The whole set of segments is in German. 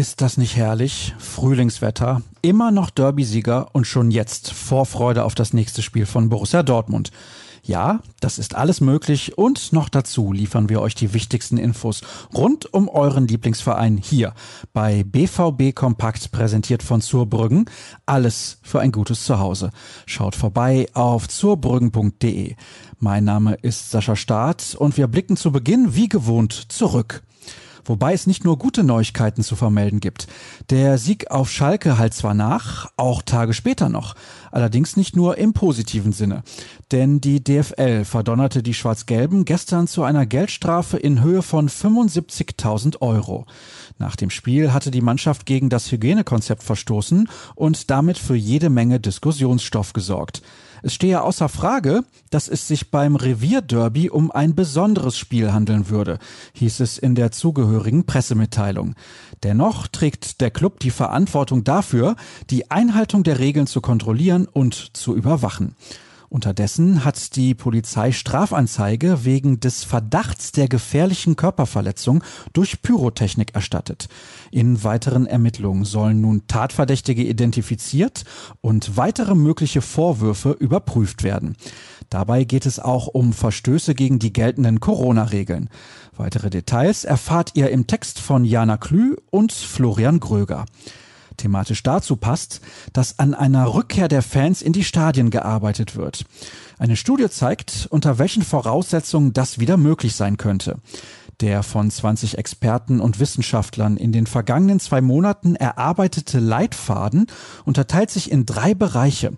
Ist das nicht herrlich? Frühlingswetter, immer noch Derby-Sieger und schon jetzt Vorfreude auf das nächste Spiel von Borussia Dortmund. Ja, das ist alles möglich und noch dazu liefern wir euch die wichtigsten Infos rund um euren Lieblingsverein hier bei BVB Kompakt präsentiert von Zurbrüggen. Alles für ein gutes Zuhause. Schaut vorbei auf zurbrüggen.de. Mein Name ist Sascha Staat und wir blicken zu Beginn wie gewohnt zurück. Wobei es nicht nur gute Neuigkeiten zu vermelden gibt. Der Sieg auf Schalke halt zwar nach, auch Tage später noch. Allerdings nicht nur im positiven Sinne. Denn die DFL verdonnerte die Schwarz-Gelben gestern zu einer Geldstrafe in Höhe von 75.000 Euro. Nach dem Spiel hatte die Mannschaft gegen das Hygienekonzept verstoßen und damit für jede Menge Diskussionsstoff gesorgt. Es stehe außer Frage, dass es sich beim Revierderby um ein besonderes Spiel handeln würde, hieß es in der zugehörigen Pressemitteilung. Dennoch trägt der Club die Verantwortung dafür, die Einhaltung der Regeln zu kontrollieren und zu überwachen. Unterdessen hat die Polizei Strafanzeige wegen des Verdachts der gefährlichen Körperverletzung durch Pyrotechnik erstattet. In weiteren Ermittlungen sollen nun Tatverdächtige identifiziert und weitere mögliche Vorwürfe überprüft werden. Dabei geht es auch um Verstöße gegen die geltenden Corona-Regeln. Weitere Details erfahrt ihr im Text von Jana Klü und Florian Gröger. Thematisch dazu passt, dass an einer Rückkehr der Fans in die Stadien gearbeitet wird. Eine Studie zeigt, unter welchen Voraussetzungen das wieder möglich sein könnte. Der von 20 Experten und Wissenschaftlern in den vergangenen zwei Monaten erarbeitete Leitfaden unterteilt sich in drei Bereiche.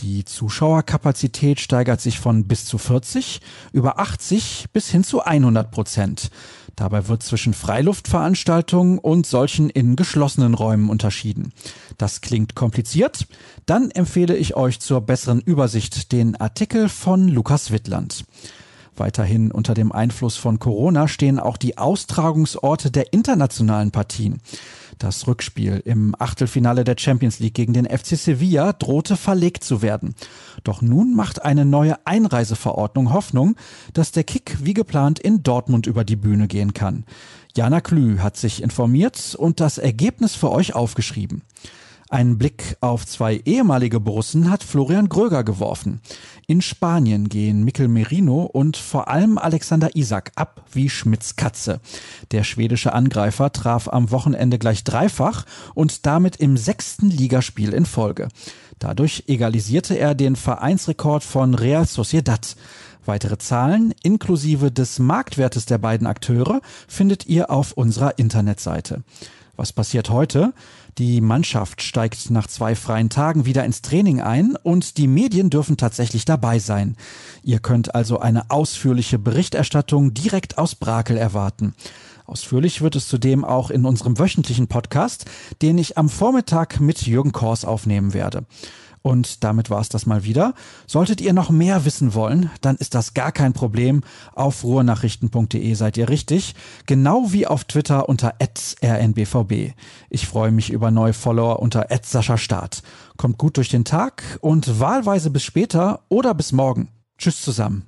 Die Zuschauerkapazität steigert sich von bis zu 40 über 80 bis hin zu 100 Prozent. Dabei wird zwischen Freiluftveranstaltungen und solchen in geschlossenen Räumen unterschieden. Das klingt kompliziert? Dann empfehle ich euch zur besseren Übersicht den Artikel von Lukas Wittland. Weiterhin unter dem Einfluss von Corona stehen auch die Austragungsorte der internationalen Partien. Das Rückspiel im Achtelfinale der Champions League gegen den FC Sevilla drohte verlegt zu werden. Doch nun macht eine neue Einreiseverordnung Hoffnung, dass der Kick wie geplant in Dortmund über die Bühne gehen kann. Jana Klü hat sich informiert und das Ergebnis für euch aufgeschrieben. Einen Blick auf zwei ehemalige Borussen hat Florian Gröger geworfen. In Spanien gehen Mikkel Merino und vor allem Alexander Isak ab wie Schmidts Katze. Der schwedische Angreifer traf am Wochenende gleich dreifach und damit im sechsten Ligaspiel in Folge. Dadurch egalisierte er den Vereinsrekord von Real Sociedad. Weitere Zahlen inklusive des Marktwertes der beiden Akteure findet ihr auf unserer Internetseite. Was passiert heute? Die Mannschaft steigt nach zwei freien Tagen wieder ins Training ein und die Medien dürfen tatsächlich dabei sein. Ihr könnt also eine ausführliche Berichterstattung direkt aus Brakel erwarten. Ausführlich wird es zudem auch in unserem wöchentlichen Podcast, den ich am Vormittag mit Jürgen Kors aufnehmen werde. Und damit war es das mal wieder. Solltet ihr noch mehr wissen wollen, dann ist das gar kein Problem. Auf ruhrnachrichten.de seid ihr richtig. Genau wie auf Twitter unter rnbvb. Ich freue mich über neue Follower unter Start. Kommt gut durch den Tag und wahlweise bis später oder bis morgen. Tschüss zusammen.